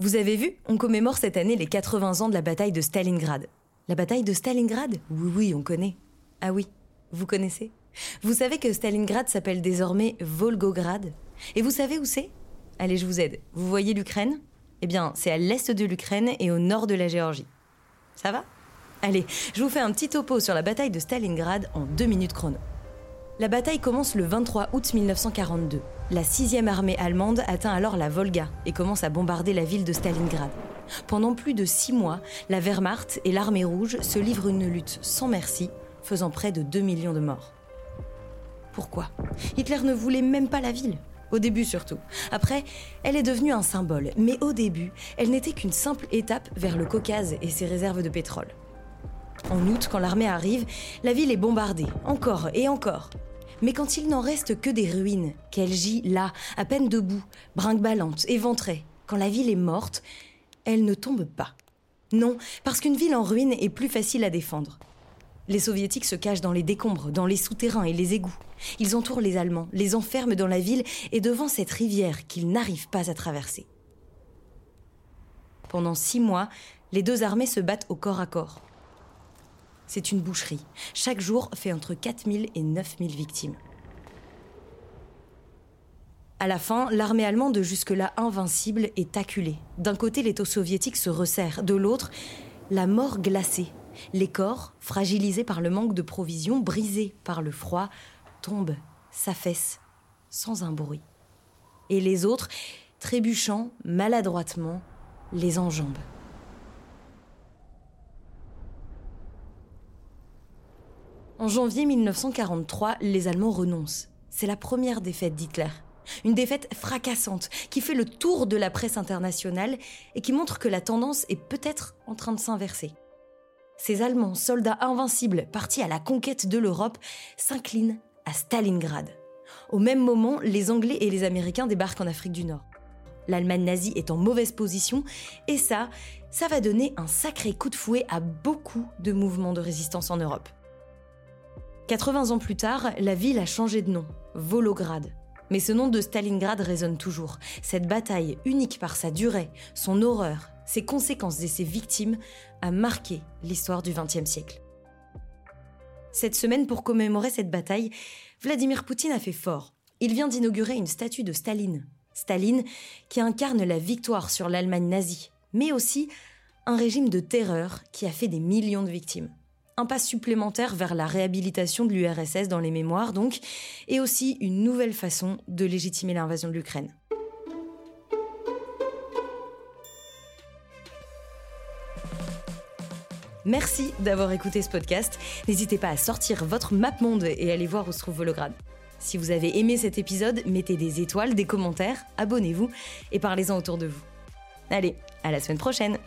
Vous avez vu, on commémore cette année les 80 ans de la bataille de Stalingrad. La bataille de Stalingrad? Oui, oui, on connaît. Ah oui, vous connaissez Vous savez que Stalingrad s'appelle désormais Volgograd? Et vous savez où c'est? Allez, je vous aide. Vous voyez l'Ukraine? Eh bien, c'est à l'est de l'Ukraine et au nord de la Géorgie. Ça va? Allez, je vous fais un petit topo sur la bataille de Stalingrad en deux minutes chrono. La bataille commence le 23 août 1942. La 6e armée allemande atteint alors la Volga et commence à bombarder la ville de Stalingrad. Pendant plus de six mois, la Wehrmacht et l'armée rouge se livrent une lutte sans merci, faisant près de 2 millions de morts. Pourquoi? Hitler ne voulait même pas la ville. Au début surtout. Après, elle est devenue un symbole, mais au début, elle n'était qu'une simple étape vers le Caucase et ses réserves de pétrole. En août, quand l'armée arrive, la ville est bombardée, encore et encore. Mais quand il n'en reste que des ruines, qu'elle gît là, à peine debout, brinque-ballante, éventrée, quand la ville est morte, elle ne tombe pas. Non, parce qu'une ville en ruine est plus facile à défendre. Les soviétiques se cachent dans les décombres, dans les souterrains et les égouts. Ils entourent les Allemands, les enferment dans la ville et devant cette rivière qu'ils n'arrivent pas à traverser. Pendant six mois, les deux armées se battent au corps à corps. C'est une boucherie. Chaque jour fait entre 4000 et 9000 victimes. À la fin, l'armée allemande jusque-là invincible est acculée. D'un côté, les taux soviétiques se resserrent, de l'autre, la mort glacée. Les corps, fragilisés par le manque de provisions, brisés par le froid, tombent, s'affaissent, sans un bruit. Et les autres, trébuchant maladroitement, les enjambent. En janvier 1943, les Allemands renoncent. C'est la première défaite d'Hitler. Une défaite fracassante qui fait le tour de la presse internationale et qui montre que la tendance est peut-être en train de s'inverser. Ces Allemands, soldats invincibles partis à la conquête de l'Europe, s'inclinent à Stalingrad. Au même moment, les Anglais et les Américains débarquent en Afrique du Nord. L'Allemagne nazie est en mauvaise position et ça, ça va donner un sacré coup de fouet à beaucoup de mouvements de résistance en Europe. 80 ans plus tard, la ville a changé de nom, Volograd. Mais ce nom de Stalingrad résonne toujours. Cette bataille, unique par sa durée, son horreur, ses conséquences et ses victimes, a marqué l'histoire du XXe siècle. Cette semaine, pour commémorer cette bataille, Vladimir Poutine a fait fort. Il vient d'inaugurer une statue de Staline. Staline, qui incarne la victoire sur l'Allemagne nazie, mais aussi un régime de terreur qui a fait des millions de victimes un pas supplémentaire vers la réhabilitation de l'URSS dans les mémoires donc, et aussi une nouvelle façon de légitimer l'invasion de l'Ukraine. Merci d'avoir écouté ce podcast. N'hésitez pas à sortir votre map monde et aller voir où se trouve Volograd. Si vous avez aimé cet épisode, mettez des étoiles, des commentaires, abonnez-vous et parlez-en autour de vous. Allez, à la semaine prochaine